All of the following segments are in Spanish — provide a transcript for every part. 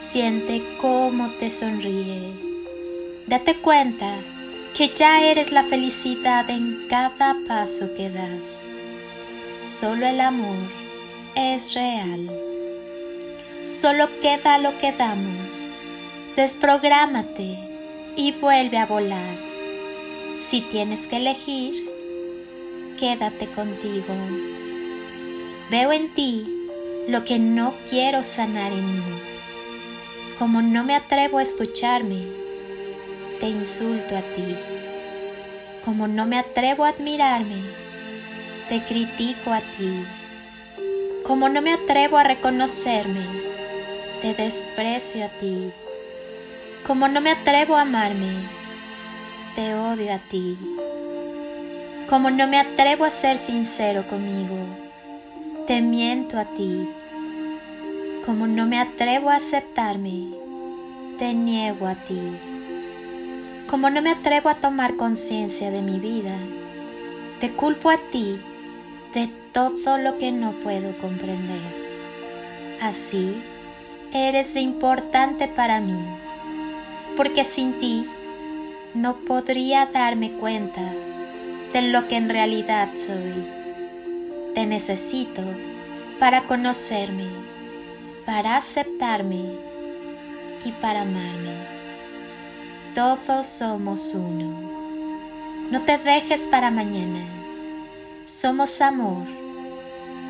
Siente cómo te sonríe. Date cuenta que ya eres la felicidad en cada paso que das. Solo el amor es real. Solo queda lo que damos desprográmate y vuelve a volar. Si tienes que elegir, quédate contigo. Veo en ti lo que no quiero sanar en mí. Como no me atrevo a escucharme, te insulto a ti. Como no me atrevo a admirarme, te critico a ti. Como no me atrevo a reconocerme, te desprecio a ti. Como no me atrevo a amarme, te odio a ti. Como no me atrevo a ser sincero conmigo, te miento a ti. Como no me atrevo a aceptarme, te niego a ti. Como no me atrevo a tomar conciencia de mi vida, te culpo a ti de todo lo que no puedo comprender. Así, eres importante para mí porque sin ti no podría darme cuenta de lo que en realidad soy. Te necesito para conocerme, para aceptarme y para amarme. Todos somos uno. No te dejes para mañana. Somos amor.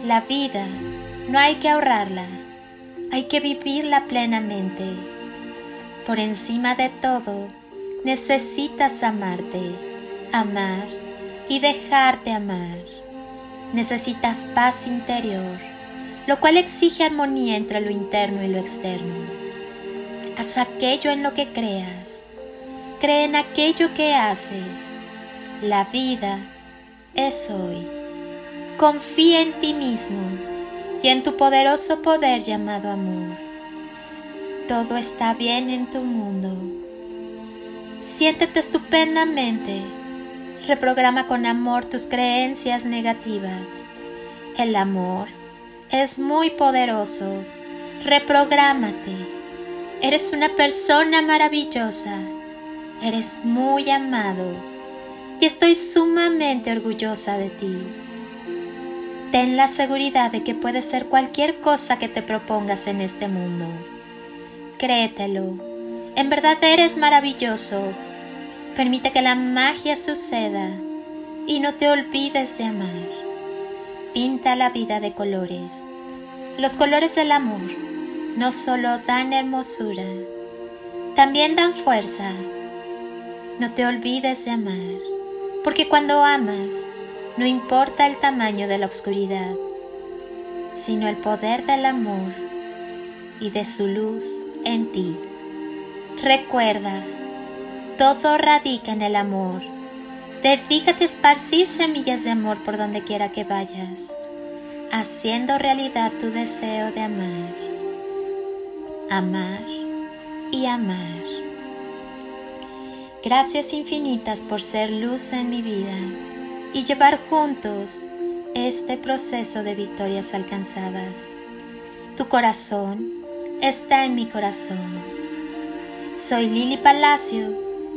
La vida no hay que ahorrarla, hay que vivirla plenamente por encima de todo, necesitas amarte, amar y dejarte amar. Necesitas paz interior, lo cual exige armonía entre lo interno y lo externo. Haz aquello en lo que creas. Cree en aquello que haces. La vida es hoy. Confía en ti mismo y en tu poderoso poder llamado amor. Todo está bien en tu mundo. Siéntete estupendamente. Reprograma con amor tus creencias negativas. El amor es muy poderoso. Reprográmate. Eres una persona maravillosa. Eres muy amado. Y estoy sumamente orgullosa de ti. Ten la seguridad de que puedes ser cualquier cosa que te propongas en este mundo. Créetelo. En verdad eres maravilloso. Permite que la magia suceda y no te olvides de amar. Pinta la vida de colores. Los colores del amor no solo dan hermosura, también dan fuerza. No te olvides de amar, porque cuando amas, no importa el tamaño de la oscuridad, sino el poder del amor y de su luz en ti. Recuerda, todo radica en el amor. Dedícate a esparcir semillas de amor por donde quiera que vayas, haciendo realidad tu deseo de amar. Amar y amar. Gracias infinitas por ser luz en mi vida y llevar juntos este proceso de victorias alcanzadas. Tu corazón está en mi corazón. Soy Lili Palacio